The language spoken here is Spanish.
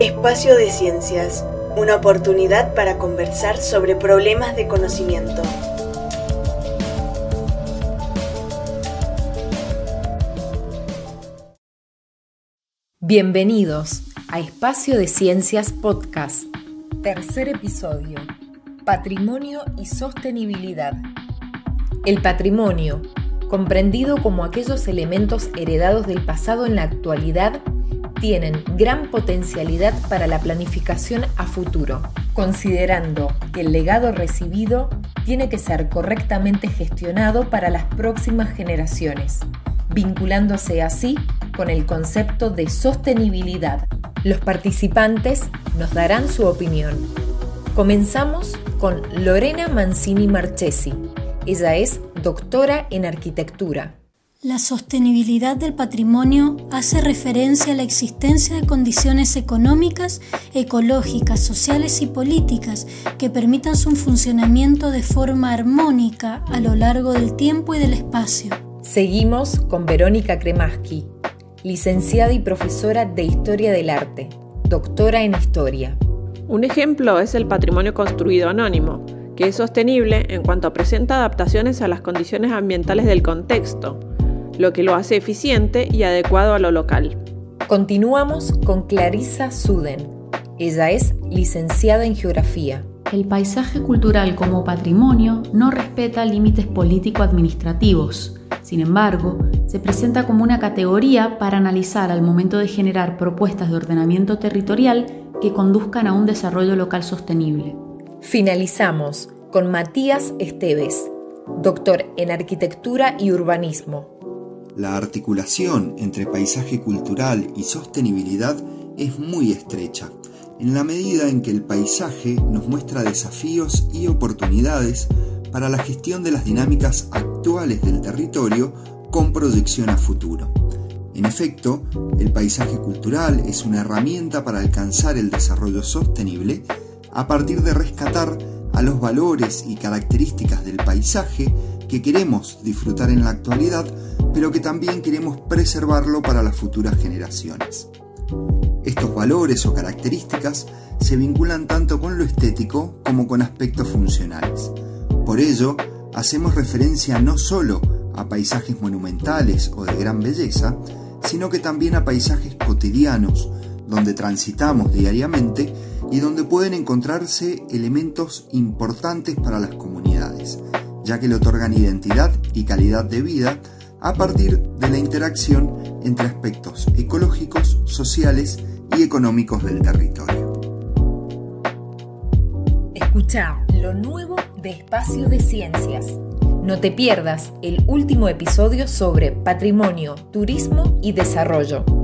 Espacio de Ciencias, una oportunidad para conversar sobre problemas de conocimiento. Bienvenidos a Espacio de Ciencias Podcast, tercer episodio, Patrimonio y Sostenibilidad. El patrimonio, comprendido como aquellos elementos heredados del pasado en la actualidad, tienen gran potencialidad para la planificación a futuro, considerando que el legado recibido tiene que ser correctamente gestionado para las próximas generaciones, vinculándose así con el concepto de sostenibilidad. Los participantes nos darán su opinión. Comenzamos con Lorena Mancini Marchesi. Ella es doctora en arquitectura. La sostenibilidad del patrimonio hace referencia a la existencia de condiciones económicas, ecológicas, sociales y políticas que permitan su funcionamiento de forma armónica a lo largo del tiempo y del espacio. Seguimos con Verónica Kremaski, licenciada y profesora de Historia del Arte, doctora en Historia. Un ejemplo es el patrimonio construido anónimo, que es sostenible en cuanto presenta adaptaciones a las condiciones ambientales del contexto, lo que lo hace eficiente y adecuado a lo local. Continuamos con Clarissa Suden. Ella es licenciada en Geografía. El paisaje cultural como patrimonio no respeta límites político-administrativos. Sin embargo, se presenta como una categoría para analizar al momento de generar propuestas de ordenamiento territorial que conduzcan a un desarrollo local sostenible. Finalizamos con Matías Esteves, doctor en Arquitectura y Urbanismo. La articulación entre paisaje cultural y sostenibilidad es muy estrecha, en la medida en que el paisaje nos muestra desafíos y oportunidades para la gestión de las dinámicas actuales del territorio con proyección a futuro. En efecto, el paisaje cultural es una herramienta para alcanzar el desarrollo sostenible a partir de rescatar a los valores y características del paisaje que queremos disfrutar en la actualidad, pero que también queremos preservarlo para las futuras generaciones. Estos valores o características se vinculan tanto con lo estético como con aspectos funcionales. Por ello, hacemos referencia no solo a paisajes monumentales o de gran belleza, sino que también a paisajes cotidianos, donde transitamos diariamente y donde pueden encontrarse elementos importantes para las comunidades, ya que le otorgan identidad y calidad de vida a partir de la interacción entre aspectos ecológicos, sociales y económicos del territorio. Escucha lo nuevo de Espacio de Ciencias. No te pierdas el último episodio sobre patrimonio, turismo y desarrollo.